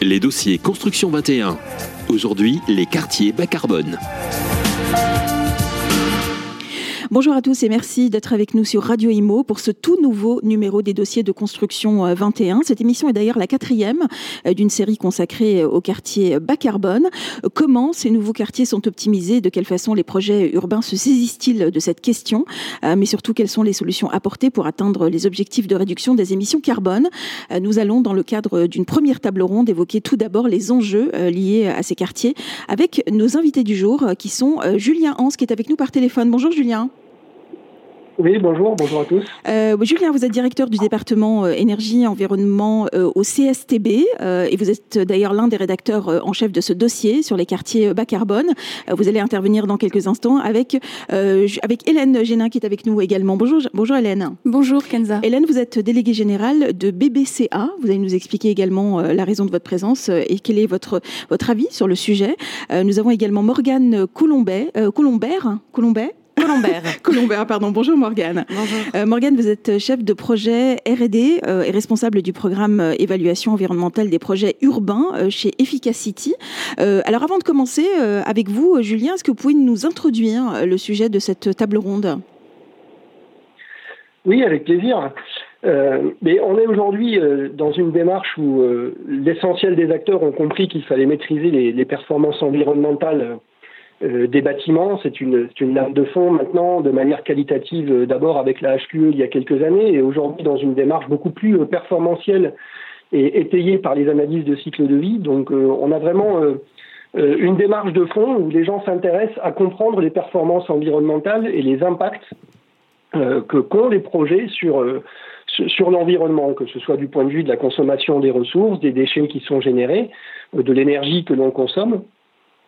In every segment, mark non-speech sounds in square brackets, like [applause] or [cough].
Les dossiers Construction 21. Aujourd'hui, les quartiers bas carbone. Bonjour à tous et merci d'être avec nous sur Radio Imo pour ce tout nouveau numéro des dossiers de construction 21. Euh, Cette émission est d'ailleurs la quatrième euh, d'une série consacrée euh, au quartier bas carbone. Comment ces nouveaux quartiers sont optimisés? De quelle façon les projets urbains se saisissent-ils de cette question? Mais surtout, quelles sont les solutions apportées pour atteindre les objectifs de réduction des émissions carbone? Nous allons, dans le cadre d'une première table ronde, évoquer tout d'abord les enjeux liés à ces quartiers avec nos invités du jour qui sont Julien Hans qui est avec nous par téléphone. Bonjour Julien. Oui, bonjour, bonjour à tous. Euh, Julien, vous êtes directeur du département euh, énergie et environnement euh, au CSTB euh, et vous êtes d'ailleurs l'un des rédacteurs euh, en chef de ce dossier sur les quartiers bas carbone. vous allez intervenir dans quelques instants avec, avec Hélène Génin qui est avec nous également. Bonjour, bonjour Hélène. Bonjour Kenza. Hélène, vous êtes déléguée générale de BBCA. Vous allez nous expliquer également la raison de votre présence et quel est votre, votre avis sur le sujet. nous avons également Morgane Colombet, Colombert, Colombet Colombert. [laughs] Colombert, pardon. Bonjour Morgane. Bonjour. Euh, Morgane, vous êtes chef de projet R&D euh, et responsable du programme euh, évaluation environnementale des projets urbains euh, chez Efficacity. Euh, alors avant de commencer avec vous, Julien, est-ce que vous pouvez nous introduire le sujet de cette table ronde? Oui, avec plaisir. Euh, mais on est aujourd'hui euh, dans une démarche où euh, l'essentiel des acteurs ont compris qu'il fallait maîtriser les, les performances environnementales euh, des bâtiments. C'est une, lame de fond maintenant, de manière qualitative, euh, d'abord avec la HQE il y a quelques années, et aujourd'hui dans une démarche beaucoup plus euh, performantielle et étayée par les analyses de cycle de vie. Donc on a vraiment une démarche de fond où les gens s'intéressent à comprendre les performances environnementales et les impacts que qu'ont les projets sur sur l'environnement, que ce soit du point de vue de la consommation des ressources, des déchets qui sont générés, de l'énergie que l'on consomme.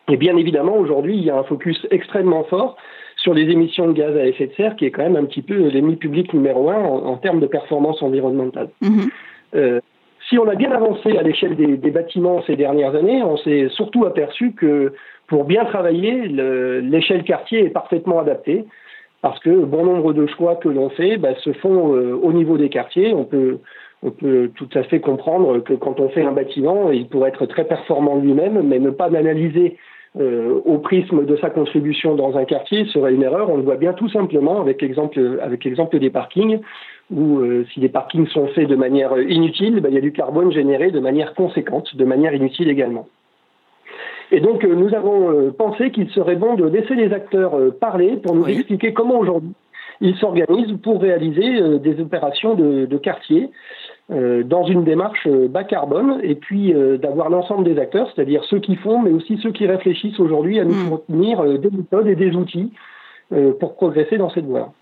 Et bien évidemment, aujourd'hui, il y a un focus extrêmement fort sur les émissions de gaz à effet de serre, qui est quand même un petit peu l'ennemi public numéro un en, en, termes de performance environnementale. Mmh. Euh, si on a bien avancé à l'échelle des, des, bâtiments ces dernières années, on s'est surtout aperçu que pour bien travailler, l'échelle quartier est parfaitement adaptée, parce que bon nombre de choix que l'on fait bah, se font euh, au niveau des quartiers. On peut, on peut tout à fait comprendre que quand on fait un bâtiment, il pourrait être très performant lui-même, mais ne pas l'analyser euh, au prisme de sa contribution dans un quartier serait une erreur. On le voit bien tout simplement avec l'exemple avec l'exemple des parkings, où euh, si les parkings sont faits de manière inutile, ben, il y a du carbone généré de manière conséquente, de manière inutile également. Et donc euh, nous avons euh, pensé qu'il serait bon de laisser les acteurs euh, parler pour nous oui. expliquer comment aujourd'hui ils s'organisent pour réaliser des opérations de, de quartier euh, dans une démarche bas carbone et puis euh, d'avoir l'ensemble des acteurs, c'est-à-dire ceux qui font, mais aussi ceux qui réfléchissent aujourd'hui à nous mmh. fournir euh, des méthodes et des outils pour progresser dans cette voie.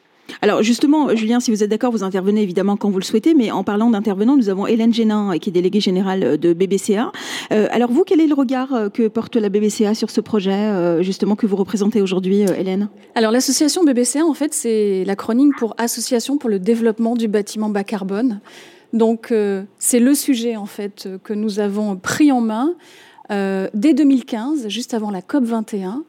Alors justement, Julien, si vous êtes d'accord, vous intervenez évidemment quand vous le souhaitez, mais en parlant d'intervenants, nous avons Hélène Génin, qui est déléguée générale de BBCA. Euh, alors vous, quel est le regard que porte la BBCA sur ce projet, euh, justement, que vous représentez aujourd'hui, Hélène? Alors l'association BBCA, en fait, c'est l'acronyme pour Association pour le développement du bâtiment bas carbone. Donc euh, c'est le sujet, en fait, que nous avons pris en main euh, dès 2015, juste avant la COP 21.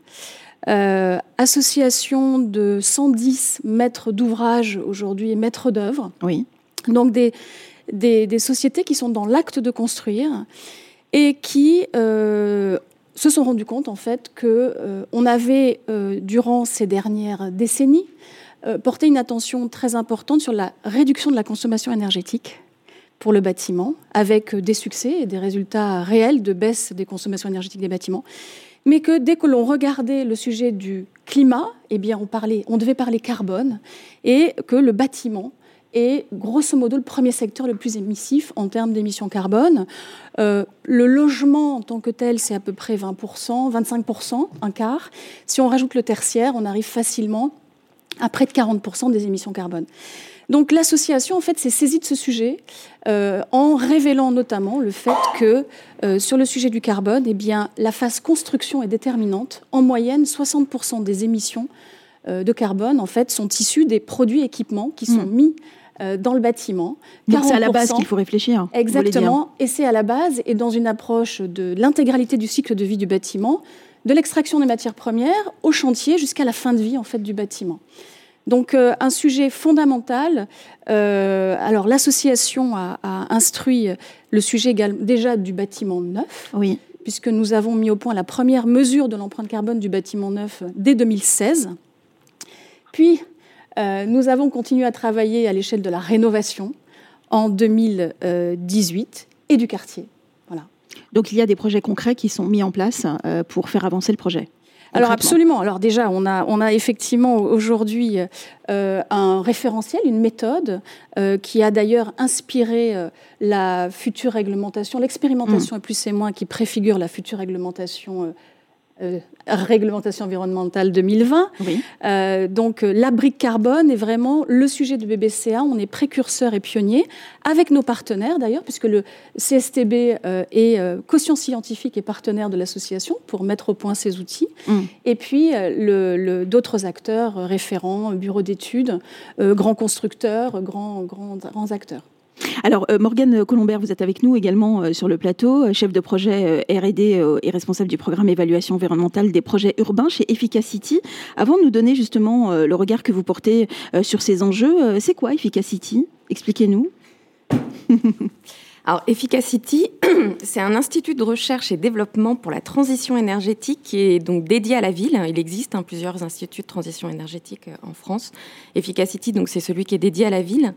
Euh, association de 110 maîtres d'ouvrage aujourd'hui et maîtres d'œuvre. Oui. Donc des, des, des, sociétés qui sont dans l'acte de construire et qui euh, se sont rendus compte en fait que euh, on avait euh, durant ces dernières décennies euh, porté une attention très importante sur la réduction de la consommation énergétique pour le bâtiment, avec des succès et des résultats réels de baisse des consommations énergétiques des bâtiments mais que dès que l'on regardait le sujet du climat, eh bien on, parlait, on devait parler carbone, et que le bâtiment est grosso modo le premier secteur le plus émissif en termes d'émissions carbone. Euh, le logement en tant que tel, c'est à peu près 20%, 25%, un quart. Si on rajoute le tertiaire, on arrive facilement à près de 40% des émissions carbone. Donc l'association, en fait, s'est saisie de ce sujet euh, en révélant notamment le fait que euh, sur le sujet du carbone, eh bien, la phase construction est déterminante. En moyenne, 60% des émissions euh, de carbone, en fait, sont issues des produits et équipements qui sont mmh. mis dans le bâtiment. C'est à la base qu'il faut réfléchir. Exactement. Et c'est à la base et dans une approche de l'intégralité du cycle de vie du bâtiment, de l'extraction des matières premières au chantier jusqu'à la fin de vie en fait du bâtiment. Donc un sujet fondamental. alors l'association a, instruit le sujet déjà du bâtiment neuf. Oui. Puisque nous avons mis au point la première mesure de l'empreinte carbone du bâtiment neuf dès 2016. Puis, nous avons continué à travailler à l'échelle de la rénovation en 2018 et du quartier. Voilà. Donc il y a des projets concrets qui sont mis en place euh, pour faire avancer le projet. Alors absolument. Alors déjà, on a, on a effectivement aujourd'hui euh, un référentiel, une méthode euh, qui a d'ailleurs inspiré la future réglementation, l'expérimentation mmh. et plus et moins qui préfigure la future réglementation euh, réglementation environnementale 2020. Euh, donc euh, la brique carbone est vraiment le sujet de BBCA. On est précurseur et pionnier avec nos partenaires d'ailleurs, puisque le CSTB est caution scientifique et partenaire de l'association pour mettre au point ces outils. Mm. Et puis le, d'autres acteurs référents, bureaux d'études, grands constructeurs, grands, grands, grands acteurs. Alors, euh, Morgane Colombert, vous êtes avec nous également euh, sur le plateau, euh, chef de projet RD et responsable du programme évaluation environnementale des projets urbains chez Efficacity. Avant de nous donner justement le regard que vous portez sur ces enjeux, c'est quoi Efficacity? Expliquez-nous. [laughs] Alors, Efficacity, [clears throat] c'est un institut de recherche et développement pour la transition énergétique qui est donc dédié à la ville. Il existe hein, plusieurs instituts de transition énergétique en France. Efficacity, donc, c'est celui qui est dédié à la ville.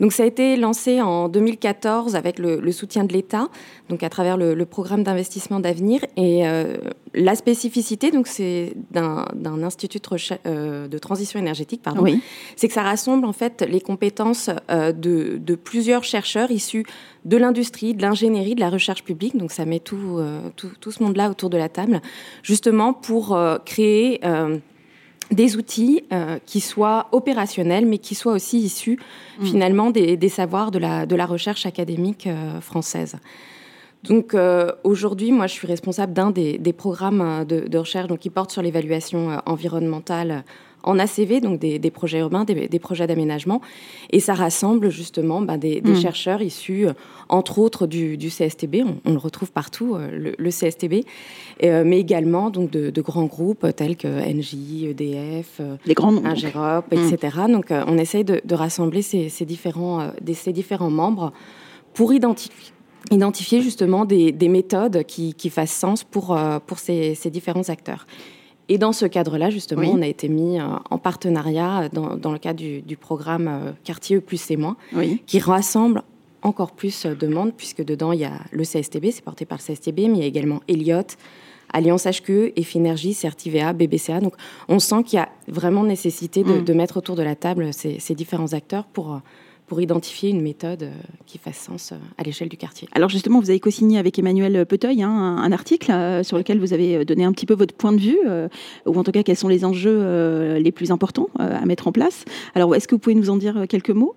Donc ça a été lancé en 2014 avec le, soutien de l'État, donc à travers le, programme d'investissement d'avenir. Et euh, la spécificité, donc c'est d'un institut de, euh, de, transition énergétique, pardon, c'est que ça rassemble en fait les compétences euh, de, de, plusieurs chercheurs issus de l'industrie, de l'ingénierie, de la recherche publique. Donc ça met tout, tout, tout ce monde-là autour de la table, justement pour créer des outils euh, qui soient opérationnels, mais qui soient aussi issus mm. finalement des, savoirs de la, de la recherche académique euh, française. Donc euh, aujourd'hui, moi, je suis responsable d'un des, programmes de, recherche donc, qui porte sur l'évaluation environnementale en ACV, donc des, projets urbains, des, projets d'aménagement. Et ça rassemble justement ben, des, mm. chercheurs issus, entre autres, du, CSTB. On, le retrouve partout, le, CSTB. Euh, mais également donc de, grands groupes tels que NJ, EDF, Les grands Ingerop, etc. Donc euh, on essaye de, rassembler ces, différents, euh, ces différents membres pour identifier identifier justement des, méthodes qui, fassent sens pour, pour ces, différents acteurs. Et dans ce cadre-là, justement, on a été mis en partenariat dans, le cadre du, programme Quartier plus c'est moins, qui rassemble encore plus de monde, puisque dedans, il y a le CSTB, c'est porté par le CSTB, mais il y a également Elliott, Alliance HQE, Effinergie, Certivea, BBCA. Donc on sent qu'il y a vraiment nécessité de, mm. mettre autour de la table ces, différents acteurs pour, pour identifier une méthode euh, qui fasse sens euh, à l'échelle du quartier. Alors justement, vous avez co-signé avec Emmanuel Peteuil hein, un, article euh, sur lequel vous avez donné un petit peu votre point de vue, ou en tout cas quels sont les enjeux les plus importants à mettre en place. Alors est-ce que vous pouvez nous en dire quelques mots?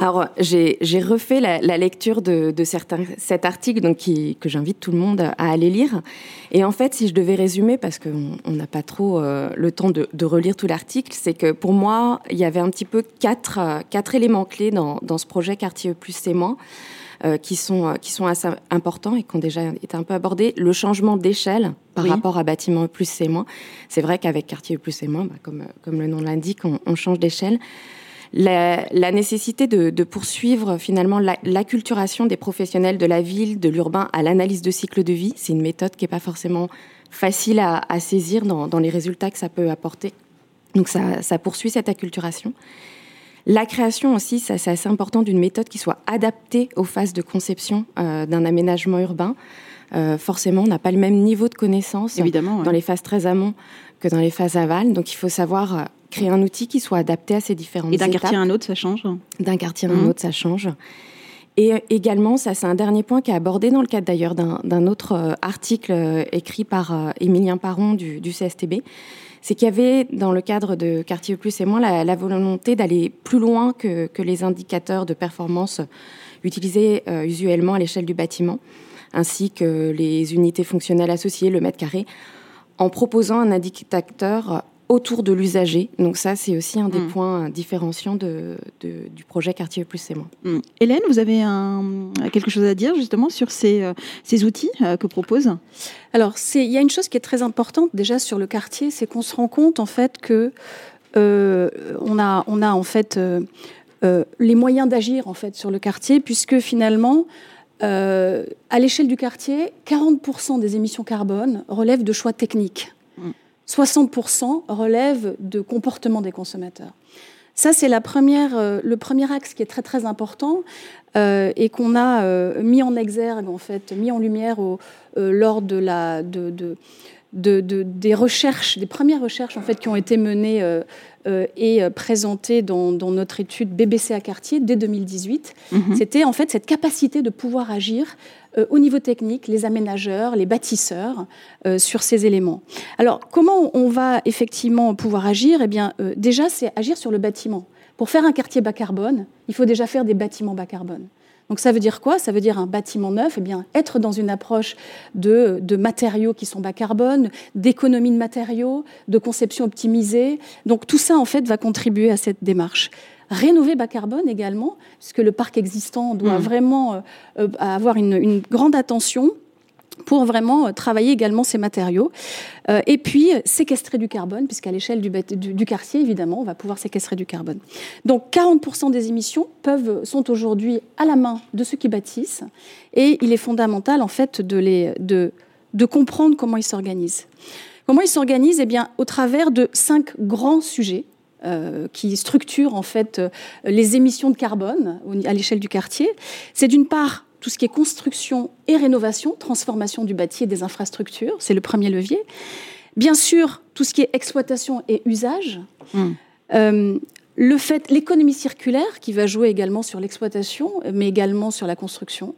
Alors, j'ai refait la, lecture de, certains, cet article donc qui, que j'invite tout le monde à aller lire. Et en fait, si je devais résumer, parce qu'on n'a pas trop euh, le temps de, relire tout l'article, c'est que pour moi, il y avait un petit peu quatre, quatre éléments clés dans, dans ce projet Quartier Plus C'est Moins. Euh, qui, sont, qui sont assez importants et qui ont déjà été un peu abordés. Le changement d'échelle par rapport à bâtiment plus c'est moins. C'est vrai qu'avec quartier plus moins, bah, comme, comme le nom l'indique, on, on change d'échelle la, nécessité de, poursuivre finalement l'acculturation des professionnels de la ville, de l'urbain à l'analyse de cycle de vie. C'est une méthode qui n'est pas forcément facile à, saisir dans, les résultats que ça peut apporter. Donc ça, poursuit cette acculturation. La création aussi, c'est assez important d'une méthode qui soit adaptée aux phases de conception euh, d'un aménagement urbain. Euh, forcément, on n'a pas le même niveau de connaissance Évidemment, dans les phases très amont que dans les phases aval. Donc il faut savoir euh, créer un outil qui soit adapté à ces différentes étapes. Et d'un quartier à un autre, ça change D'un quartier à un mmh. autre, ça change. Et également, ça c'est un dernier point qui est abordé dans le cadre d'ailleurs d'un autre euh, article euh, écrit par euh, Émilien Paron du, CSTB, c'est qu'il y avait dans le cadre de Quartier Plus et moins la, volonté d'aller plus loin que, les indicateurs de performance utilisés usuellement à l'échelle du bâtiment, ainsi que les unités fonctionnelles associées, le mètre carré, en proposant un indicateur autour de l'usager. Donc ça, c'est aussi un des mm. points différenciants de, du projet Quartier Plus c'est moi. Mm. Hélène, vous avez quelque chose à dire justement sur ces, euh, ces outils euh, que propose Alors, il y a une chose qui est très importante déjà sur le quartier, c'est qu'on se rend compte en fait que on, a, on a en fait les moyens d'agir en fait sur le quartier, puisque finalement, à l'échelle du quartier, 40% des émissions carbone relèvent de choix techniques. 60% relèvent de comportement des consommateurs. Ça, c'est euh, le premier axe qui est très très important euh, et qu'on a euh, mis en exergue, en fait, mis en lumière lors de la, de, des recherches, des premières recherches en fait, qui ont été menées et présentées dans, notre étude BBC à quartier dès 2018. Mm-hmm. C'était en fait cette capacité de pouvoir agir au niveau technique, les aménageurs, les bâtisseurs euh, sur ces éléments. Alors, comment on va effectivement pouvoir agir? Eh bien, euh, déjà, c'est agir sur le bâtiment. Pour faire un quartier bas carbone, il faut déjà faire des bâtiments bas carbone. Donc ça veut dire quoi? Ça veut dire un bâtiment neuf, eh bien, être dans une approche de matériaux qui sont bas carbone, d'économie de matériaux, de conception optimisée. Donc tout ça, en fait, va contribuer à cette démarche rénover bas carbone également, puisque le parc existant doit mmh. vraiment euh, euh, avoir une, grande attention pour vraiment euh, travailler également ces matériaux. et puis, séquestrer du carbone, puisqu'à l'échelle du, du, quartier, évidemment, on va pouvoir séquestrer du carbone. Donc, 40% des émissions peuvent, sont aujourd'hui à la main de ceux qui bâtissent, et il est fondamental, en fait, de, les, de, de comprendre comment ils s'organisent. Comment ils s'organisent? Eh bien, au travers de cinq grands sujets euh, qui structure en fait euh, les émissions de carbone à l'échelle du quartier. C'est d'une part tout ce qui est construction et rénovation, transformation du bâti et des infrastructures, c'est le premier levier. Bien sûr, tout ce qui est exploitation et usage. Hmm. Euh, le fait, l'économie circulaire qui va jouer également sur l'exploitation, mais également sur la construction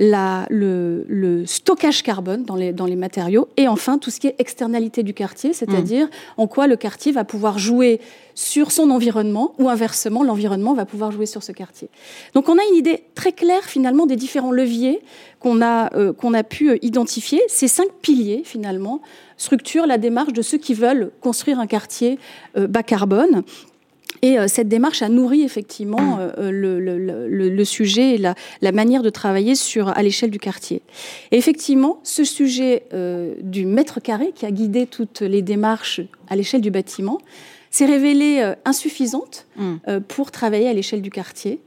le, stockage carbone dans les, dans les matériaux, et enfin tout ce qui est externalité du quartier, c'est-à-dire mm. en quoi le quartier va pouvoir jouer sur son environnement, ou inversement, l'environnement va pouvoir jouer sur ce quartier. Donc on a une idée très claire finalement des différents leviers qu'on a, euh, qu'on a pu euh, identifier. Ces cinq piliers finalement structurent la démarche de ceux qui veulent construire un quartier euh, bas carbone. Et euh, cette démarche a nourri effectivement mm. euh, le, sujet et la, manière de travailler sur, à l'échelle du quartier. Et effectivement, ce sujet euh, du mètre carré qui a guidé toutes les démarches à l'échelle du bâtiment s'est révélé insuffisante mm. pour travailler à l'échelle du quartier.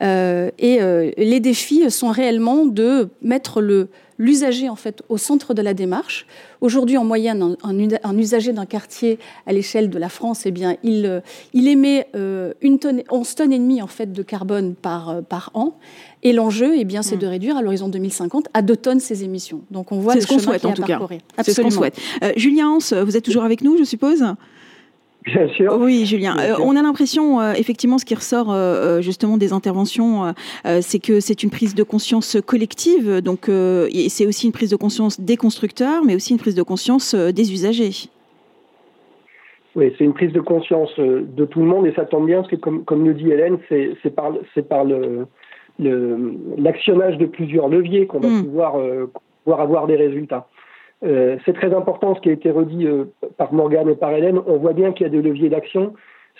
Et les défis sont réellement de mettre le, l'usager en fait au centre de la démarche. Aujourd'hui, en moyenne, un, usager d'un quartier à l'échelle de la France, eh bien, il, euh, il émet euh, une tonne, 11 tonnes et demie en fait de carbone par, euh, par an. Et l'enjeu, eh bien, c'est mm. de réduire à l'horizon 2050 à 2 tonnes ces émissions. Donc, on voit le ce qu'on souhaite en tout cas. C'est ce qu'on souhaite. Julien Hans, vous êtes toujours avec nous, je suppose? Bien sûr. Oui, Julien. Euh, on a l'impression, euh, effectivement, ce qui ressort euh, justement des interventions, c'est que c'est une prise de conscience collective. Donc, c'est aussi une prise de conscience des constructeurs, mais aussi une prise de conscience des usagers. Oui, c'est une prise de conscience de tout le monde et ça tombe bien parce que, comme, comme nous dit Hélène, c'est par, par l'actionnage le, de plusieurs leviers qu'on va hmm. pouvoir, pouvoir avoir des résultats. Euh, c'est très important ce qui a été redit euh, par Morgane et par Hélène. On voit bien qu'il y a des leviers d'action.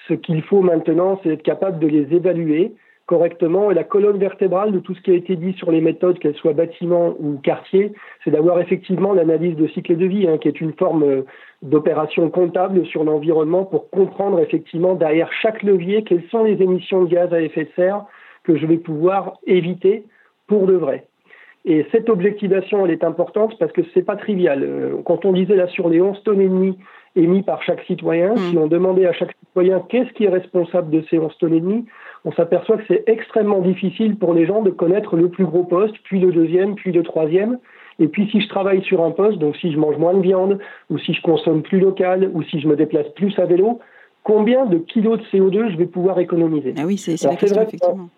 Ce qu'il faut maintenant, c'est être capable de les évaluer correctement. Et la colonne vertébrale de tout ce qui a été dit sur les méthodes, qu'elles soient bâtiments ou quartiers, c'est d'avoir effectivement l'analyse de cycle de vie, hein, qui est une forme euh, d'opération comptable sur l'environnement pour comprendre effectivement derrière chaque levier quelles sont les émissions de gaz à effet de serre que je vais pouvoir éviter pour de vrai. Et cette objectivation, elle est importante parce que c'est pas trivial. Euh, quand on disait là sur les 11 tonnes et demie émis par chaque citoyen, mm. si on demandait à chaque citoyen qu'est-ce qui est responsable de ces 11 tonnes et demie, on s'aperçoit que c'est extrêmement difficile pour les gens de connaître le plus gros poste, puis le deuxième, puis le troisième. Et puis si je travaille sur un poste, donc si je mange moins de viande, ou si je consomme plus local, ou si je me déplace plus à vélo, combien de kilos de CO2 je vais pouvoir économiser. Ah oui, c'est vrai, effectivement.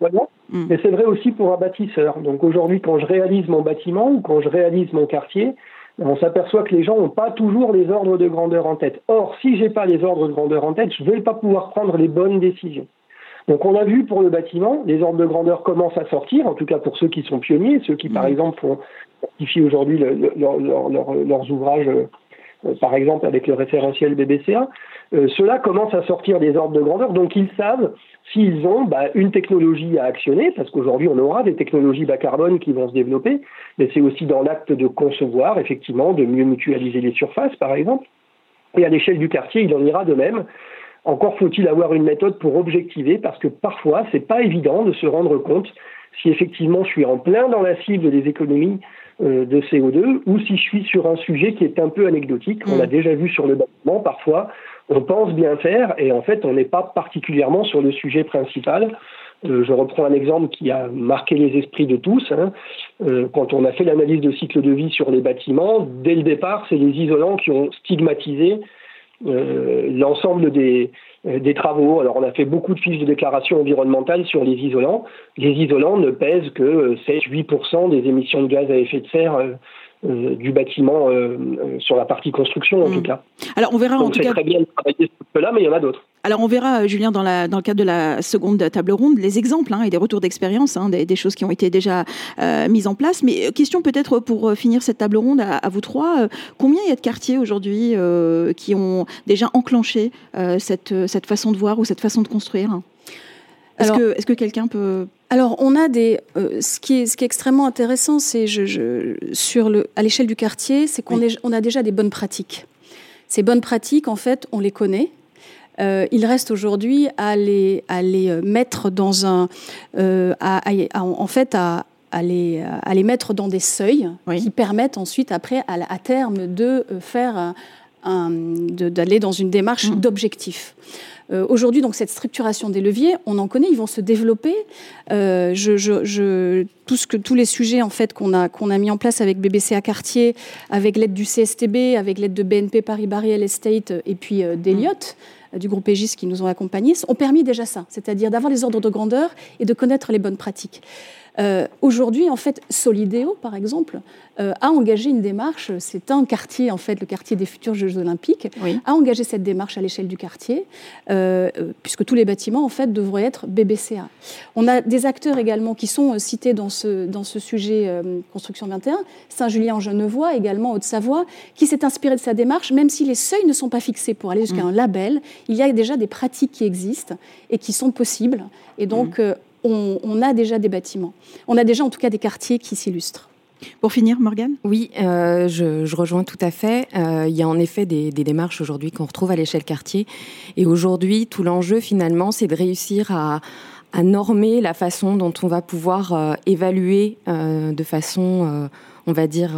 Mm. Mais c'est vrai aussi pour un bâtisseur. Donc aujourd'hui, quand je réalise mon bâtiment ou quand je réalise mon quartier, on s'aperçoit que les gens n'ont pas toujours les ordres de grandeur en tête. Or, si je n'ai pas les ordres de grandeur en tête, je ne vais pas pouvoir prendre les bonnes décisions. Donc on a vu pour le bâtiment, les ordres de grandeur commencent à sortir, en tout cas pour ceux qui sont pionniers, ceux qui par mm. exemple font aujourd'hui leurs ouvrages, euh, par exemple avec le référentiel BBCA. Euh, cela commence à sortir des ordres de grandeur, donc ils savent s'ils ont bah, une technologie à actionner, parce qu'aujourd'hui on aura des technologies bas carbone qui vont se développer, mais c'est aussi dans l'acte de concevoir, effectivement, de mieux mutualiser les surfaces, par exemple. Et à l'échelle du quartier, il en ira de même. Encore faut-il avoir une méthode pour objectiver, parce que parfois, c'est pas évident de se rendre compte si effectivement je suis en plein dans la cible des économies euh, de CO2 ou si je suis sur un sujet qui est un peu anecdotique. On l'a mm. déjà vu sur le bâtiment, parfois on pense bien faire et en fait on n'est pas particulièrement sur le sujet principal. Euh, je reprends un exemple qui a marqué les esprits de tous. Hein. Euh, quand on a fait l'analyse de cycle de vie sur les bâtiments, dès le départ, c'est les isolants qui ont stigmatisé euh, l'ensemble des, des travaux. Alors on a fait beaucoup de fiches de déclaration environnementale sur les isolants. Les isolants ne pèsent que 7-8% des émissions de gaz à effet de serre euh, du bâtiment euh, euh, sur la partie construction en mm. tout cas. Alors on verra en tout cas. très bien de travailler ce là, mais il y en a d'autres. Alors on verra, Julien, dans, la, dans le cadre de la seconde table ronde, les exemples hein, et des retours d'expérience, hein, des, choses qui ont été déjà mises en place. Mais question peut-être pour finir cette table ronde à, vous trois, combien il y a de quartiers aujourd'hui qui ont déjà enclenché cette, cette façon de voir ou cette façon de construire Est-ce que, est que quelqu'un peut, alors, on a des. Euh, ce, qui est, ce qui est extrêmement intéressant, c'est je, sur le, à l'échelle du quartier, c'est qu'on on a déjà des bonnes pratiques. Ces bonnes pratiques, en fait, on les connaît. Euh, il reste aujourd'hui à les, à les euh, mettre dans un. à, en fait, à, à les, à les mettre dans des seuils qui permettent ensuite, après, à, à terme, de faire d'aller dans une démarche mmh. d'objectif. Euh, aujourd'hui, donc cette structuration des leviers, on en connaît, ils vont se développer. Euh, je, tout ce que, tous les sujets en fait qu'on a qu'on a mis en place avec BBCA Quartier, avec l'aide du CSTB, avec l'aide de BNP Paribas Real Estate et puis euh, d'Eliott du groupe Aegis qui nous ont accompagnés, ont permis déjà ça, c'est-à-dire d'avoir les ordres de grandeur et de connaître les bonnes pratiques. Euh, aujourd'hui, en fait, Solideo, par exemple, euh, a engagé une démarche. C'est un quartier, en fait, le quartier des futurs Jeux Olympiques, a engagé cette démarche à l'échelle du quartier, euh, puisque tous les bâtiments, en fait, devraient être BBCA. On a des acteurs également qui sont cités dans ce, dans ce sujet Construction 21. Saint-Julien en Genevois, également Haute-Savoie, qui s'est inspiré de sa démarche, même si les seuils ne sont pas fixés pour aller jusqu'à mm. un label, il y a déjà des pratiques qui existent et qui sont possibles. Et donc, mm on, a déjà des bâtiments. On a déjà en tout cas des quartiers qui s'illustrent. Pour finir, Morgane? Oui, euh, je, rejoins tout à fait. Euh, il y a en effet des, démarches aujourd'hui qu'on retrouve à l'échelle quartier. Et aujourd'hui, tout l'enjeu finalement, c'est de réussir à, normer la façon dont on va pouvoir euh, évaluer de façon, on va dire,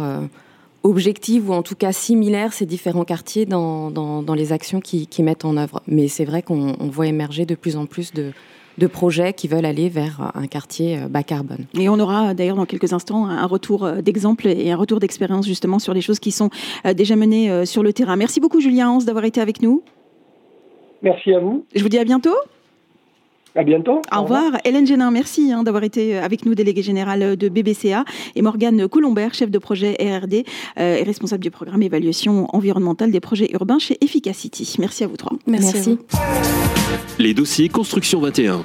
objective ou en tout cas similaire ces différents quartiers dans, les actions qui, qui, mettent en œuvre. Mais c'est vrai qu'on voit émerger de plus en plus de, de projets qui veulent aller vers un quartier euh, bas carbone. Et on aura d'ailleurs dans quelques instants un retour euh, d'exemple et un retour d'expérience justement sur les choses qui sont euh, déjà menées sur le terrain. Merci beaucoup Julien Hans d'avoir été avec nous. Merci à vous. Je vous dis à bientôt. À bientôt. Au, revoir. Hélène Génin, merci hein, d'avoir été avec nous, déléguée générale de BBCA, et Morgane Colombert, chef de projet RRD et responsable du programme évaluation environnementale des projets urbains chez Efficacity. Merci à vous trois. Merci. Les dossiers Construction 21.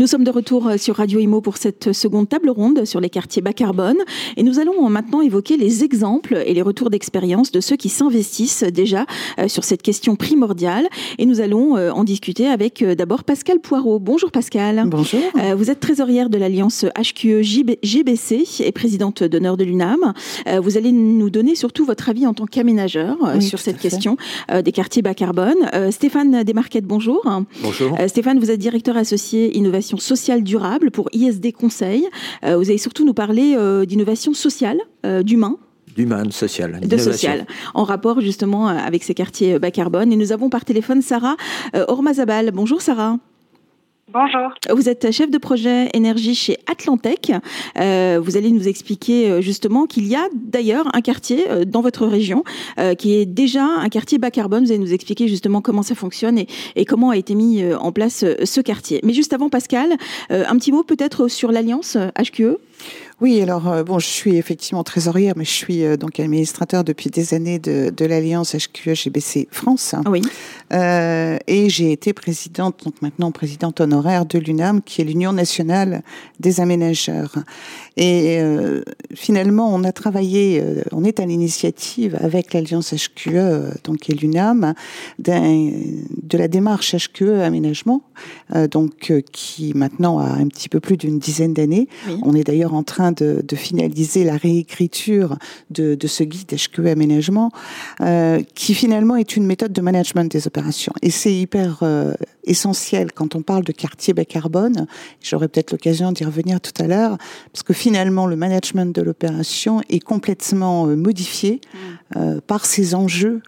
Nous sommes de retour euh, sur Radio Imo pour cette seconde table ronde sur les quartiers bas carbone et nous allons maintenant évoquer les exemples et les retours d'expérience de ceux qui s'investissent déjà euh, sur cette question primordiale et nous allons euh, en discuter avec d'abord Pascal Poirot. Bonjour Pascal. Bonjour. Vous êtes trésorière de l'alliance HQE GBC et présidente d'honneur de l'UNAM. Vous allez nous donner surtout votre avis en tant qu'aménageur sur cette question des quartiers bas carbone. Stéphane Desmarquettes, bonjour. Bonjour. Stéphane, vous êtes directeur associé innovation sociale durable pour ISD Conseil. Euh, vous allez surtout nous parler euh, d'innovation sociale, euh, d'humain, d'humain, social. De social, en rapport justement avec ces quartiers bas carbone. Et nous avons par téléphone Sarah Ormazabal. Bonjour Sarah. Bonjour. Vous êtes chef de projet énergie chez Atlantec. Euh, vous allez nous expliquer euh, justement qu'il y a d'ailleurs un quartier euh, dans votre région qui est déjà un quartier bas carbone. Vous allez nous expliquer justement comment ça fonctionne et, comment a été mis en place ce quartier. Mais juste avant, Pascal, un petit mot peut-être sur l'alliance HQE oui, alors euh, bon, je suis effectivement trésorière, mais je suis euh, donc administrateur depuis des années de, de l'Alliance HQE-GBC France. Oui. Euh, et j'ai été présidente, donc maintenant présidente honoraire de l'UNAM, qui est l'Union nationale des aménageurs. Et finalement, on a travaillé, on est à l'initiative avec l'Alliance HQE, donc et l'UNAM, de la démarche HQE aménagement, donc qui maintenant a un petit peu plus d'une dizaine d'années. On est d'ailleurs en train train de, finaliser la réécriture de, ce guide HQE aménagement, euh, qui finalement est une méthode de management des opérations. Et c'est hyper euh, essentiel quand on parle de quartier bas carbone. J'aurai peut-être l'occasion d'y revenir tout à l'heure, parce que finalement le management de l'opération est complètement euh, modifié mmh. par ces enjeux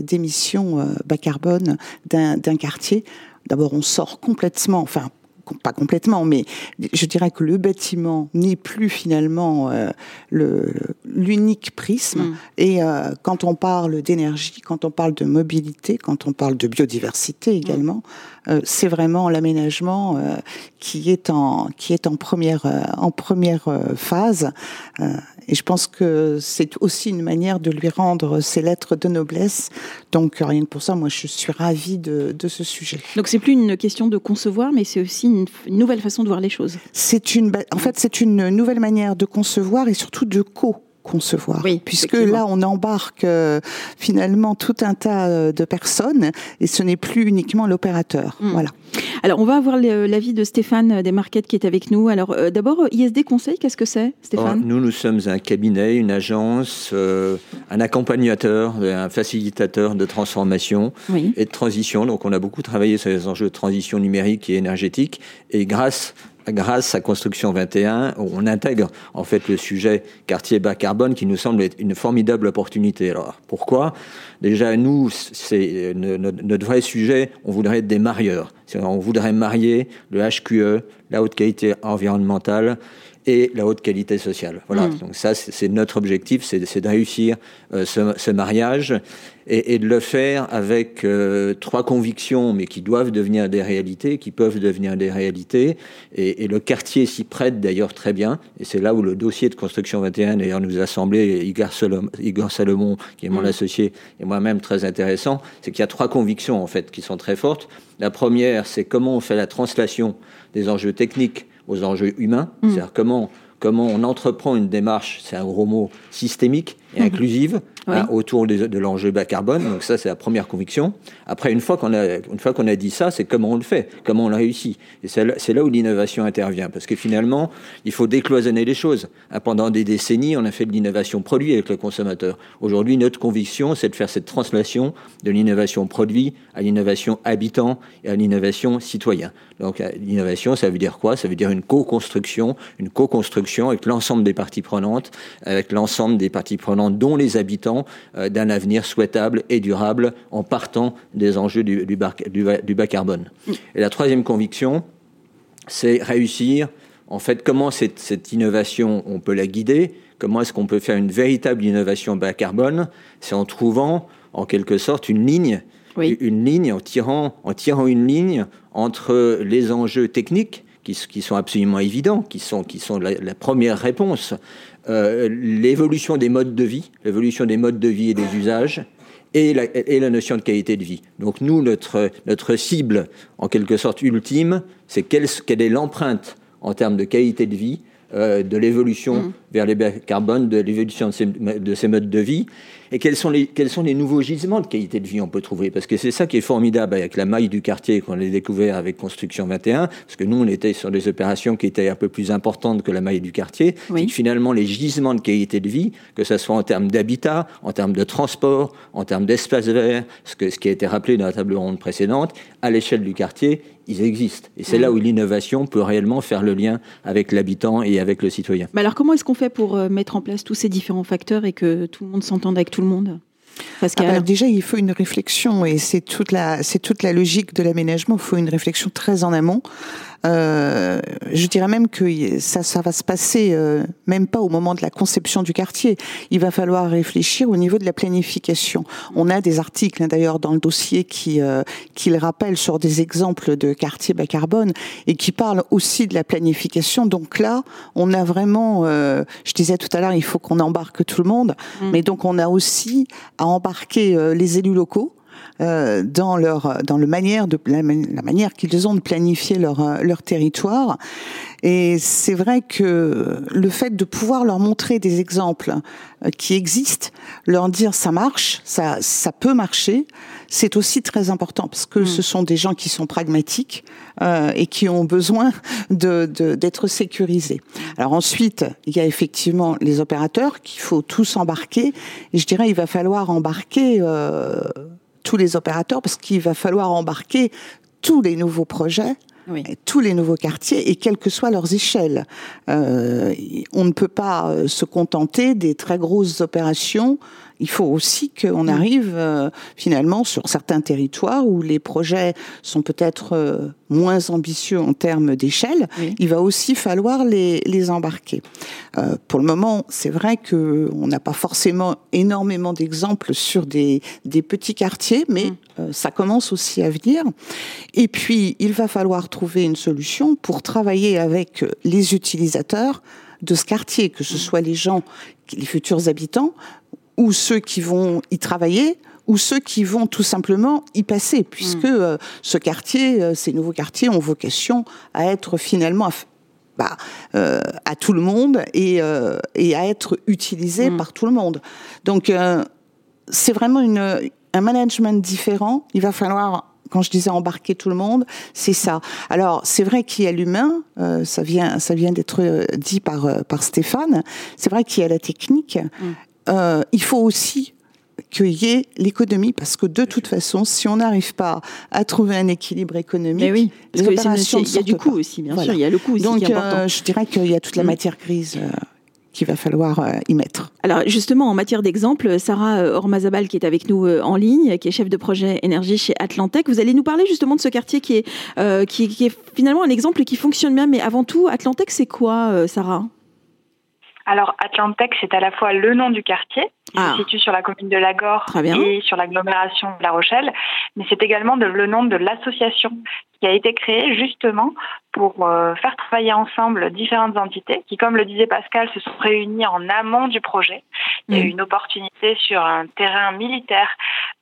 d'émissions bas carbone d'un quartier. D'abord, on sort complètement, enfin pas complètement, mais je dirais que le bâtiment n'est plus finalement euh, l'unique prisme. Mm. Et euh, quand on parle d'énergie, quand on parle de mobilité, quand on parle de biodiversité également, euh, c'est vraiment l'aménagement qui est en qui est en première en première phase. et je pense que c'est aussi une manière de lui rendre ses lettres de noblesse. Donc rien que pour ça, moi je suis ravie de, de ce sujet. Donc c'est plus une question de concevoir, mais c'est aussi une, nouvelle façon de voir les choses. C'est une en fait c'est une nouvelle manière de concevoir et surtout de co concevoir. Oui, puisque là, on embarque euh, finalement tout un tas euh, de personnes et ce n'est plus uniquement l'opérateur. Hmm. Voilà. Alors, on va avoir l'avis de Stéphane Desmarquettes qui est avec nous. Alors, euh, d'abord, ISD Conseil, qu'est-ce que c'est, Stéphane? Oh, Nous, nous sommes un cabinet, une agence, un accompagnateur, un facilitateur de transformation et de transition. Donc, on a beaucoup travaillé sur les enjeux de transition numérique et énergétique. Et grâce grâce à Construction 21, on intègre en fait le sujet quartier bas carbone qui nous semble être une formidable opportunité. Alors pourquoi? Déjà nous, c'est notre vrai sujet. On voudrait être des marieurs. On voudrait marier le HQE, la haute qualité environnementale et la haute qualité sociale. Voilà. Mm. Donc ça, c'est notre objectif, c'est de réussir euh, ce, ce, mariage et, et, de le faire avec euh, trois convictions, mais qui doivent devenir des réalités, qui peuvent devenir des réalités. Et, et le quartier s'y prête d'ailleurs très bien. Et c'est là où le dossier de construction 21 d'ailleurs nous a semblé Igor Salomon, Igor Salomon qui est mon mm. associé et moi-même très intéressant. C'est qu'il y a trois convictions en fait qui sont très fortes. La première, c'est comment on fait la translation des enjeux techniques aux enjeux humains, mm. c'est-à-dire comment, comment on entreprend une démarche, c'est un gros mot, systémique et mm. Hein, autour de, l'enjeu bas carbone. Donc ça, c'est la première conviction. Après, une fois qu'on a, une fois qu'on a dit ça, c'est comment on le fait, comment on le réussit. Et c'est là, où l'innovation intervient, parce que finalement, il faut décloisonner les choses. Hein, pendant des décennies, on a fait de l'innovation produit avec le consommateur. Aujourd'hui, notre conviction, c'est de faire cette translation de l'innovation produit à l'innovation habitant et à l'innovation citoyen. Donc euh, l'innovation, ça veut dire quoi? Ça veut dire une co-construction, une co-construction avec l'ensemble des parties prenantes, avec l'ensemble des parties prenantes, dont les habitants euh, d'un avenir souhaitable et durable en partant des enjeux du, du, bas carbone. Et la troisième conviction, c'est réussir, en fait, comment cette, innovation, on peut la guider, comment est-ce qu'on peut faire une véritable innovation bas carbone, c'est en trouvant, en quelque sorte, une ligne, une ligne, en tirant, en tirant une ligne entre les enjeux techniques, qui, sont absolument évidents, qui sont, qui sont la première réponse euh, l'évolution des modes de vie, l'évolution des modes de vie et des usages, et la, et la, notion de qualité de vie. Donc nous, notre, notre cible, en quelque sorte ultime, c'est quelle, quelle est l'empreinte en termes de qualité de vie euh, de l'évolution mmh. vers les carbone, de l'évolution de, de ces, modes de vie, et quels sont, les, quels sont les nouveaux gisements de qualité de vie on peut trouver? Parce que c'est ça qui est formidable avec la maille du quartier qu'on a découvert avec Construction 21, parce que nous, on était sur des opérations qui étaient un peu plus importantes que la maille du quartier. Finalement, les gisements de qualité de vie, que ce soit en termes d'habitat, en termes de transport, en termes d'espace vert, ce, que, ce qui a été rappelé dans la table ronde précédente, à l'échelle du quartier, ils existent. Et c'est là où l'innovation peut réellement faire le lien avec l'habitant et avec le citoyen. Mais alors comment est-ce qu'on fait pour euh, mettre en place tous ces différents facteurs et que tout le monde s'entende avec tout le monde? Parce ah bah, déjà, il faut une réflexion et c'est toute la c'est toute la logique de l'aménagement. Il faut une réflexion très en amont euh, je dirais même que ça, ça va se passer euh, même pas au moment de la conception du quartier. Il va falloir réfléchir au niveau de la planification. On a des articles hein, d'ailleurs dans le dossier qui euh, qui le rappellent sur des exemples de quartiers bas carbone et qui parlent aussi de la planification. Donc là, on a vraiment, euh, je disais tout à l'heure, il faut qu'on embarque tout le monde, mmh. mais donc on a aussi à embarquer les élus locaux dans leur dans le manière de la, manière qu'ils ont de planifier leur leur territoire. Et c'est vrai que le fait de pouvoir leur montrer des exemples qui existent, leur dire ça marche, ça ça peut marcher, c'est aussi très important parce que ce sont des gens qui sont pragmatiques euh, et qui ont besoin de, d'être sécurisés. Alors ensuite, il y a effectivement les opérateurs qu'il faut tous embarquer. Et je dirais, il va falloir embarquer euh, tous les opérateurs parce qu'il va falloir embarquer tous les nouveaux projets. Tous les nouveaux quartiers et quelles que soient leurs échelles. Euh, on ne peut pas euh, se contenter des très grosses opérations il faut aussi qu'on mm. arrive euh, finalement sur certains territoires où les projets sont peut-être euh, moins ambitieux en termes d'échelle. Il va aussi falloir les, les embarquer. Euh, pour le moment, c'est vrai que on n'a pas forcément énormément d'exemples sur des, des, petits quartiers, mais mm. Ça commence aussi à venir. Et puis, il va falloir trouver une solution pour travailler avec les utilisateurs de ce quartier, que ce soit les gens, les futurs habitants, ou ceux qui vont y travailler, ou ceux qui vont tout simplement y passer, puisque mm. euh, ce quartier, euh, ces nouveaux quartiers ont vocation à être finalement bah, euh, à tout le monde et, et à être utilisés mm. par tout le monde. Donc c'est vraiment une, un management différent. Il va falloir quand je disais embarquer tout le monde, c'est ça. Alors, c'est vrai qu'il y a l'humain, ça vient, ça vient d'être dit par, par Stéphane. C'est vrai qu'il y a la technique. Mm. Euh, il faut aussi qu'il y ait l'économie, parce que de toute façon, si on n'arrive pas à trouver un équilibre économique, oui, les opérations il y a du coût aussi, bien sûr, il y a le coût aussi Donc, qui est important. Euh, je dirais qu'il y a toute la mm. matière grise. Euh, qu'il va falloir y mettre. Alors justement, en matière d'exemple, Sarah Ormazabal qui est avec nous en ligne, qui est chef de projet énergie chez Atlantec, vous allez nous parler justement de ce quartier qui est, qui, qui, est finalement un exemple qui fonctionne bien, mais avant tout, Atlantec, c'est quoi, Sarah? Alors, Atlantec, c'est à la fois le nom du quartier, qui se ah. situe sur la commune de Lagore et sur l'agglomération de La Rochelle, mais c'est également le nom de l'association qui a été créée justement pour euh, faire travailler ensemble différentes entités qui, comme le disait Pascal, se sont réunies en amont du projet. Il y a eu mm. une opportunité sur un terrain militaire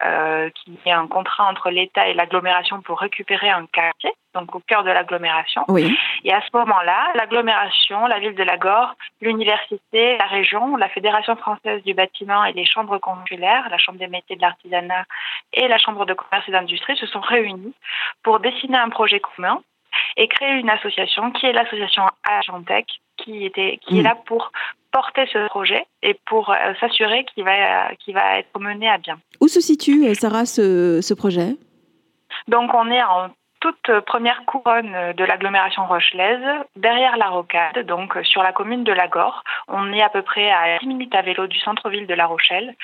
euh, qui est un contrat entre l'État et l'agglomération pour récupérer un quartier, donc au cœur de l'agglomération. Oui. Et à ce moment-là, l'agglomération, la ville de Lagore, l'université, la région, la Fédération française du bâtiment et les chambres consulaires, la Chambre des métiers de l'artisanat et la Chambre de commerce et d'industrie se sont réunis pour dessiner un projet commun et créer une association qui est l'association Agentec, qui, était, qui est mm. là pour porter ce projet et pour euh, s'assurer qu'il va, va être mené à bien. Où se situe, euh, Sarah, ce, ce projet? Donc on est en toute première couronne de l'agglomération rochelaise, derrière la Rocade, donc sur la commune de Lagore. On est à peu près à 10 minutes à vélo du centre-ville de La Rochelle,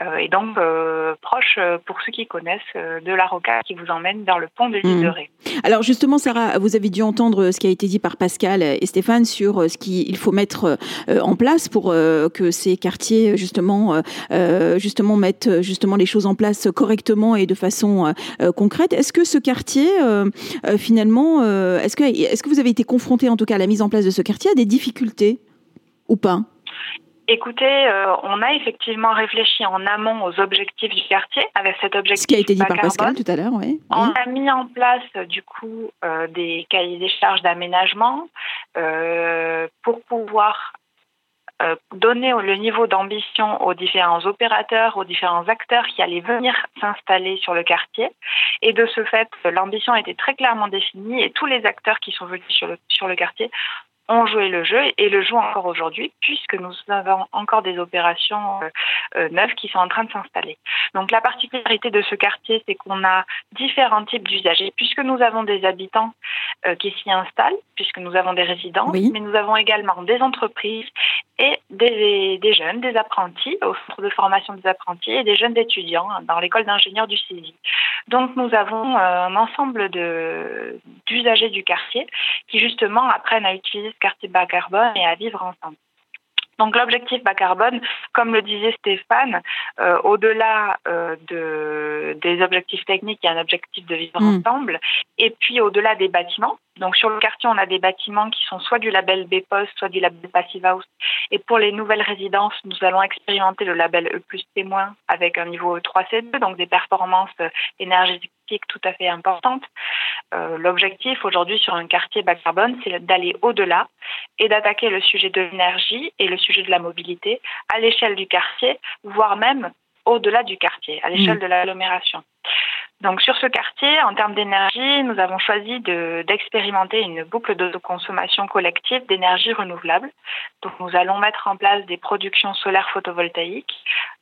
euh, et donc euh, proche, euh, pour ceux qui connaissent, de la Rocade qui vous emmène vers le pont de l'île de Ré. Alors justement, Sarah, vous avez dû entendre ce qui a été dit par Pascal et Stéphane sur ce qu'il faut mettre en place pour que ces quartiers justement, justement mettent justement les choses en place correctement et de façon concrète. Est-ce que ce quartier euh, euh, finalement, euh, est-ce que, est que vous avez été confronté, en tout cas, à la mise en place de ce quartier, à des difficultés ou pas? Écoutez, on a effectivement réfléchi en amont aux objectifs du quartier, avec cet objectif. Ce qui a été dit par Pascal tout à l'heure, oui. On a mis en place, du coup, des cahiers des charges d'aménagement pour pouvoir euh, donner le niveau d'ambition aux différents opérateurs, aux différents acteurs qui allaient venir s'installer sur le quartier. Et de ce fait, l'ambition était très clairement définie et tous les acteurs qui sont venus sur le, sur le quartier ont joué le jeu et le jouent encore aujourd'hui puisque nous avons encore des opérations euh, euh, neuves qui sont en train de s'installer. Donc la particularité de ce quartier, c'est qu'on a différents types d'usagers puisque nous avons des habitants euh, qui s'y installent, puisque nous avons des résidents, mais nous avons également des entreprises et des, des, jeunes, des apprentis au centre de formation des apprentis et des jeunes étudiants dans l'école d'ingénieurs du CESI. Donc nous avons un ensemble d'usagers du quartier qui justement apprennent à utiliser quartier bas carbone et à vivre ensemble. Donc l'objectif bas carbone, comme le disait Stéphane, au-delà de, des objectifs techniques, il y a un objectif de vivre mm. ensemble. Et puis au-delà des bâtiments, donc sur le quartier, on a des bâtiments qui sont soit du label B-Post, soit du label Passive House. Et pour les nouvelles résidences, nous allons expérimenter le label E plus témoin avec un niveau 3C2, donc des performances énergétiques tout à fait importantes. Euh, l'objectif aujourd'hui sur un quartier bas carbone, c'est d'aller au-delà et d'attaquer le sujet de l'énergie et le sujet de la mobilité à l'échelle du quartier, voire même au-delà du quartier, à l'échelle mmh. de l'agglomération. Donc sur ce quartier, en termes d'énergie, nous avons choisi d'expérimenter une boucle d'autoconsommation collective d'énergie renouvelable. Donc nous allons mettre en place des productions solaires photovoltaïques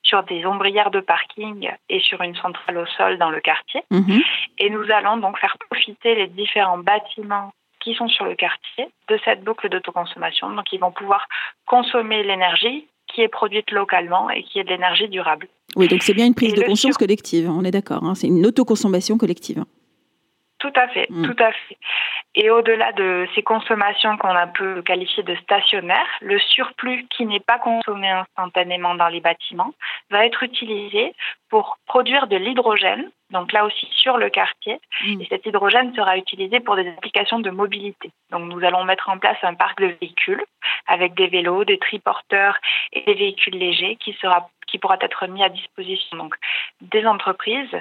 sur des ombrières de parking et sur une centrale au sol dans le quartier. Mhm. Et nous allons donc faire profiter les différents bâtiments qui sont sur le quartier de cette boucle d'autoconsommation. Donc ils vont pouvoir consommer l'énergie qui est produite localement et qui est de l'énergie durable. Oui, donc c'est bien une prise de conscience collective, on est d'accord, hein. c'est une autoconsommation collective. Tout à fait, mm. tout à fait. Et au-delà de ces consommations qu'on a peut qualifier de stationnaires, le surplus qui n'est pas consommé instantanément dans les bâtiments va être utilisé pour produire de l'hydrogène, donc là aussi sur le quartier. Mm. Et cet hydrogène sera utilisé pour des applications de mobilité. Donc nous allons mettre en place un parc de véhicules avec des vélos, des triporteurs et des véhicules légers qui sera qui pourra être mis à disposition donc des entreprises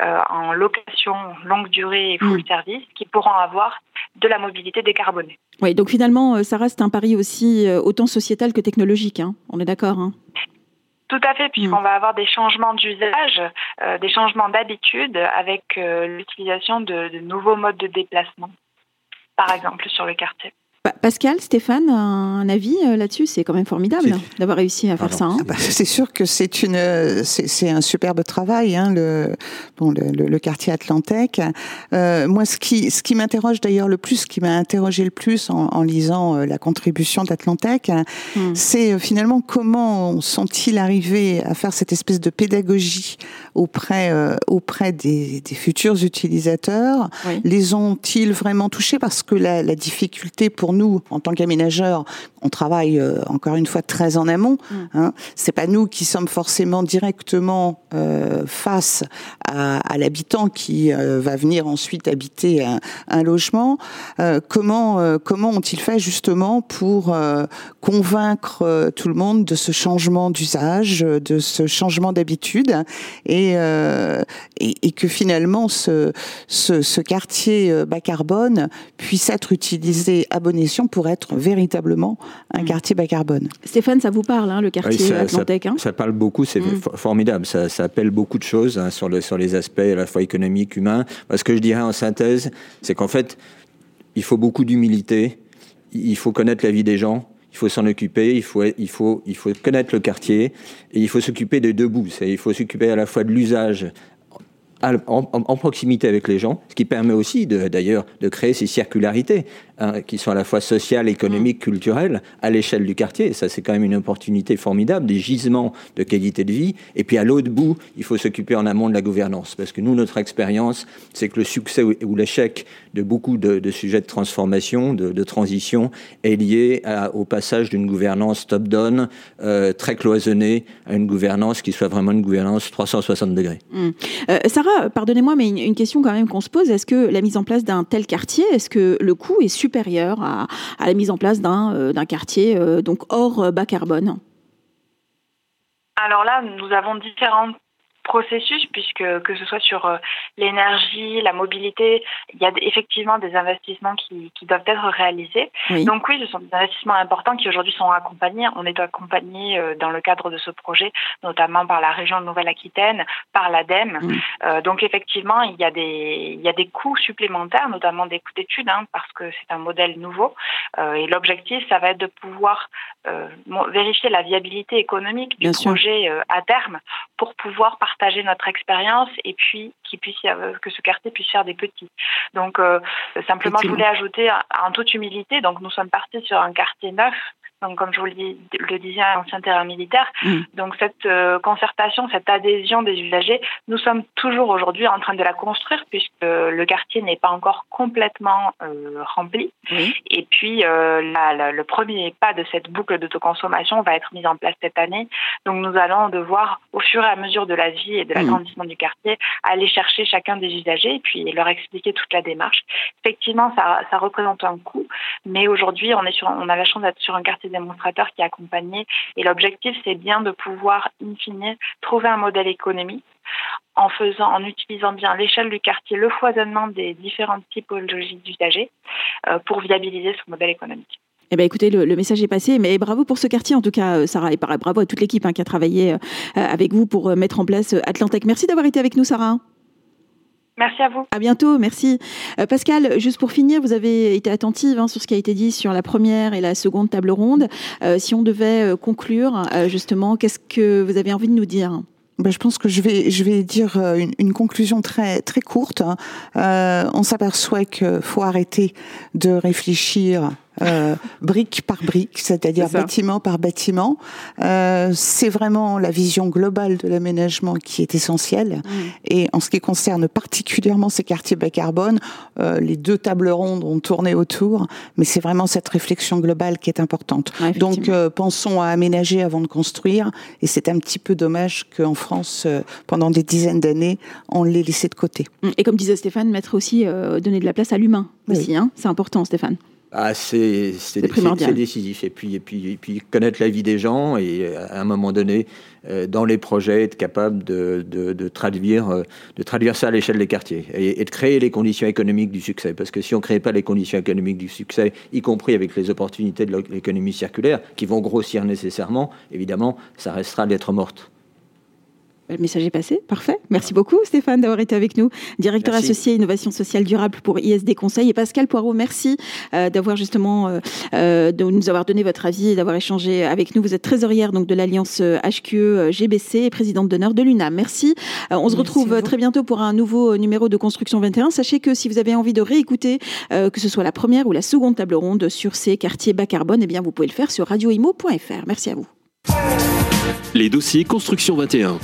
euh, en location longue durée et full mm. service qui pourront avoir de la mobilité décarbonée. Oui, donc finalement, euh, ça reste un pari aussi euh, autant sociétal que technologique. Hein. On est d'accord hein tout à fait, puisqu'on mm. va avoir des changements d'usage, des changements d'habitude avec l'utilisation de, nouveaux modes de déplacement, par exemple sur le quartier. Pascal, Stéphane, un avis euh, là-dessus C'est quand même formidable d'avoir réussi à faire ça. Hein. Ah bah, c'est sûr que c'est une, c'est un superbe travail, hein, le, bon, le, quartier Atlantec. Euh, moi, ce qui, ce qui m'interroge d'ailleurs le plus, ce qui m'a interrogé le plus en, lisant euh, la contribution d'Atlantec, hmm. c'est finalement comment sont-ils arrivés à faire cette espèce de pédagogie auprès, auprès des, futurs utilisateurs? Les ont-ils vraiment touchés? Parce que la, la difficulté pour nous, en tant qu'aménageurs, on travaille euh, encore une fois très en amont. Mm. Hein. C'est pas nous qui sommes forcément directement euh, face à, l'habitant qui euh, va venir ensuite habiter un, logement. comment comment ont-ils fait justement pour convaincre tout le monde de ce changement d'usage, de ce changement d'habitude, et, et, que finalement ce, ce, quartier bas carbone puisse être utilisé à bon pour être véritablement un mm. quartier bas carbone. Stéphane, ça vous parle, hein, le quartier oui, Atlantique hein? ça, parle beaucoup, c'est mm. formidable. Ça, appelle beaucoup de choses hein, sur, le, sur les aspects à la fois économiques, humains. Ce que je dirais en synthèse, c'est qu'en fait, il faut beaucoup d'humilité, il faut connaître la vie des gens, il faut s'en occuper, il faut, il, faut, il faut connaître le quartier, et il faut s'occuper des deux bouts. Il faut s'occuper à la fois de l'usage en, proximité avec les gens, ce qui permet aussi d'ailleurs de, créer ces circularités hein, qui sont à la fois sociales, économiques, mmh. culturelles à l'échelle du quartier. ça, c'est quand même une opportunité formidable, des gisements de qualité de vie. Et puis à l'autre bout, il faut s'occuper en amont de la gouvernance, parce que nous, notre expérience, c'est que le succès ou l'échec de beaucoup de, sujets de transformation, de, transition, est lié au passage d'une gouvernance top-down euh, très cloisonnée à une gouvernance qui soit vraiment une gouvernance 360 degrés. Mmh. Euh, Sarah, pardonnez-moi, mais une, question quand même qu'on se pose, est-ce que la mise en place d'un tel quartier, est-ce que le coût est supérieur à, la mise en place d'un euh, quartier euh, donc hors euh, bas carbone? Alors là, nous avons différentes processus, puisque que ce soit sur euh, l'énergie, la mobilité, il y a effectivement des investissements qui, qui doivent être réalisés. Donc oui, ce sont des investissements importants qui aujourd'hui sont accompagnés. On est accompagné euh, dans le cadre de ce projet, notamment par la région de Nouvelle-Aquitaine, par l'ADEME. Euh, donc effectivement, il y, a des, il y a des coûts supplémentaires, notamment des coûts d'études, hein, parce que c'est un modèle nouveau. et l'objectif, ça va être de pouvoir vérifier la viabilité économique du projet à terme pour pouvoir partager notre expérience et puis qu'il puisse que ce quartier puisse faire des petits. Donc euh, simplement, je voulais ajouter en toute humilité, donc nous sommes partis sur un quartier neuf donc comme je vous le, disais, un ancien terrain militaire. Mm. Donc cette euh, concertation, cette adhésion des usagers, nous sommes toujours aujourd'hui en train de la construire puisque le quartier n'est pas encore complètement euh, rempli. Et puis euh, le premier pas de cette boucle d'autoconsommation va être mis en place cette année. Donc nous allons devoir, au fur et à mesure de la vie et de l'agrandissement du quartier, aller chercher chacun des usagers et puis leur expliquer toute la démarche. Effectivement, ça, ça représente un coût, mais aujourd'hui on est sur, on a la chance d'être sur un quartier démonstrateur qui accompagné. Et l'objectif, c'est bien de pouvoir, in fine, trouver un modèle économique en faisant, en utilisant bien l'échelle du quartier, le foisonnement des différentes typologies d'usagers euh, pour viabiliser ce modèle économique. Eh bien, écoutez, le, message est passé, mais bravo pour ce quartier, en tout cas, euh, Sarah, et bravo à toute l'équipe hein, qui a travaillé euh, avec vous pour mettre en place Atlantec. Merci d'avoir été avec nous, Sarah. Merci à vous. À bientôt, merci. Euh, Pascal, juste pour finir, vous avez été attentive hein, sur ce qui a été dit sur la première et la seconde table ronde. Euh, si on devait euh, conclure, justement, qu'est-ce que vous avez envie de nous dire? Ben, je pense que je vais, je vais dire une, une conclusion très, très courte. Euh, on s'aperçoit qu'il faut arrêter de réfléchir euh, brique par brique, c'est-à-dire bâtiment par bâtiment. Euh, c'est vraiment la vision globale de l'aménagement qui est essentielle. Mm. Et en ce qui concerne particulièrement ces quartiers bas carbone, euh, les deux tables rondes ont tourné autour, mais c'est vraiment cette réflexion globale qui est importante. Donc euh, pensons à aménager avant de construire, et c'est un petit peu dommage qu'en France, euh, pendant des dizaines d'années, on l'ait laissé de côté. Mm. Et comme disait Stéphane, mettre aussi, donner de la place à l'humain aussi, hein c'est important Stéphane. Ah, c'est décisif. Et puis, et, puis, et puis, connaître la vie des gens et à un moment donné, euh, dans les projets, être capable de, de, de traduire, euh, de traduire ça à l'échelle des quartiers et, de créer les conditions économiques du succès. Parce que si on ne crée pas les conditions économiques du succès, y compris avec les opportunités de l'économie circulaire, qui vont grossir nécessairement, évidemment, ça restera lettre morte. Le message est passé, parfait. Merci beaucoup Stéphane d'avoir été avec nous, directeur associé innovation sociale durable pour ISD Conseil et Pascal Poirot, merci euh, d'avoir justement euh, euh, de nous avoir donné votre avis et d'avoir échangé avec nous. Vous êtes trésorière donc de l'alliance HQE GBC et présidente d'honneur de l'UNAM. Merci. on se retrouve très bientôt pour un nouveau numéro de Construction 21. Sachez que si vous avez envie de réécouter que ce soit la première ou la seconde table ronde sur ces quartiers bas carbone, eh bien vous pouvez le faire sur radioimo.fr. Merci à vous. Les dossiers Construction 21.